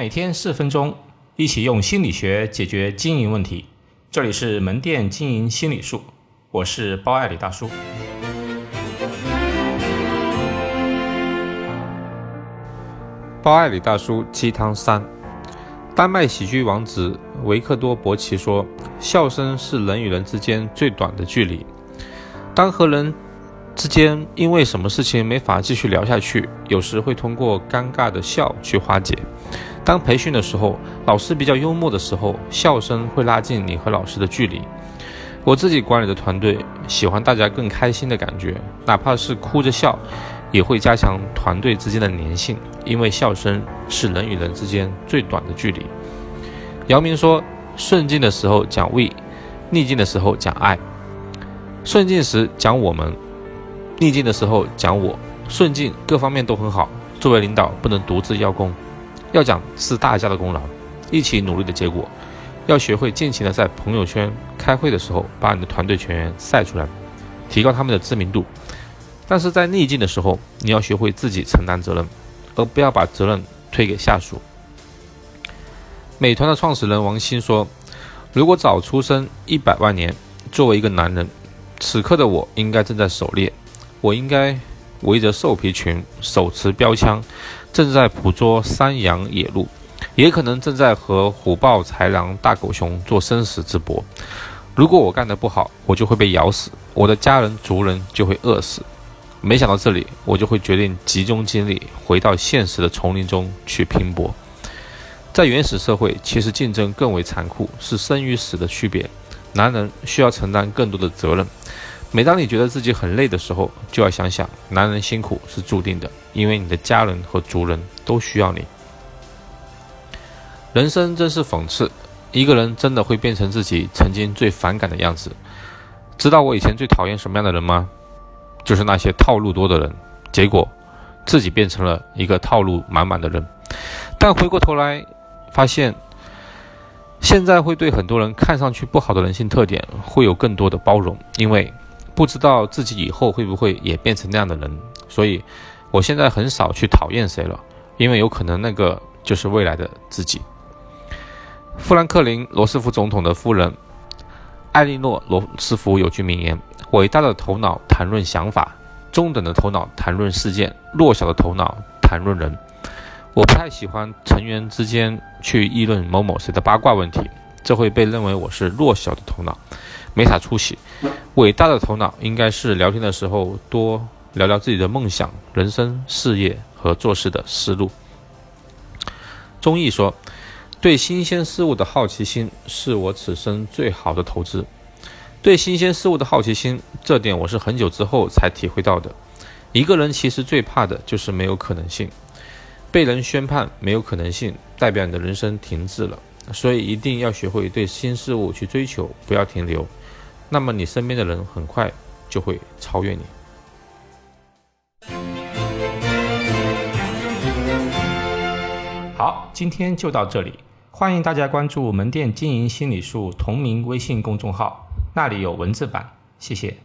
每天四分钟，一起用心理学解决经营问题。这里是门店经营心理术，我是包爱李大叔。包爱李大叔鸡汤三：丹麦喜剧王子维克多·伯奇说，笑声是人与人之间最短的距离。当和人之间因为什么事情没法继续聊下去，有时会通过尴尬的笑去化解。当培训的时候，老师比较幽默的时候，笑声会拉近你和老师的距离。我自己管理的团队喜欢大家更开心的感觉，哪怕是哭着笑，也会加强团队之间的粘性，因为笑声是人与人之间最短的距离。姚明说：“顺境的时候讲 we，逆境的时候讲爱。顺境时讲我们，逆境的时候讲我。顺境各方面都很好，作为领导不能独自邀功。”要讲是大家的功劳，一起努力的结果。要学会尽情的在朋友圈开会的时候，把你的团队全员晒出来，提高他们的知名度。但是在逆境的时候，你要学会自己承担责任，而不要把责任推给下属。美团的创始人王兴说：“如果早出生一百万年，作为一个男人，此刻的我应该正在狩猎，我应该围着兽皮群，手持标枪。”正在捕捉山羊野鹿，也可能正在和虎豹豺狼大狗熊做生死之搏。如果我干得不好，我就会被咬死，我的家人族人就会饿死。没想到这里，我就会决定集中精力回到现实的丛林中去拼搏。在原始社会，其实竞争更为残酷，是生与死的区别。男人需要承担更多的责任。每当你觉得自己很累的时候，就要想想，男人辛苦是注定的，因为你的家人和族人都需要你。人生真是讽刺，一个人真的会变成自己曾经最反感的样子。知道我以前最讨厌什么样的人吗？就是那些套路多的人，结果自己变成了一个套路满满的人。但回过头来发现，现在会对很多人看上去不好的人性特点，会有更多的包容，因为。不知道自己以后会不会也变成那样的人，所以我现在很少去讨厌谁了，因为有可能那个就是未来的自己。富兰克林·罗斯福总统的夫人艾莉诺·罗斯福有句名言：“伟大的头脑谈论想法，中等的头脑谈论事件，弱小的头脑谈论人。”我不太喜欢成员之间去议论某某谁的八卦问题，这会被认为我是弱小的头脑。没啥出息，伟大的头脑应该是聊天的时候多聊聊自己的梦想、人生、事业和做事的思路。钟毅说：“对新鲜事物的好奇心是我此生最好的投资。”对新鲜事物的好奇心，这点我是很久之后才体会到的。一个人其实最怕的就是没有可能性，被人宣判没有可能性，代表你的人生停滞了。所以一定要学会对新事物去追求，不要停留。那么你身边的人很快就会超越你。好，今天就到这里，欢迎大家关注门店经营心理术同名微信公众号，那里有文字版，谢谢。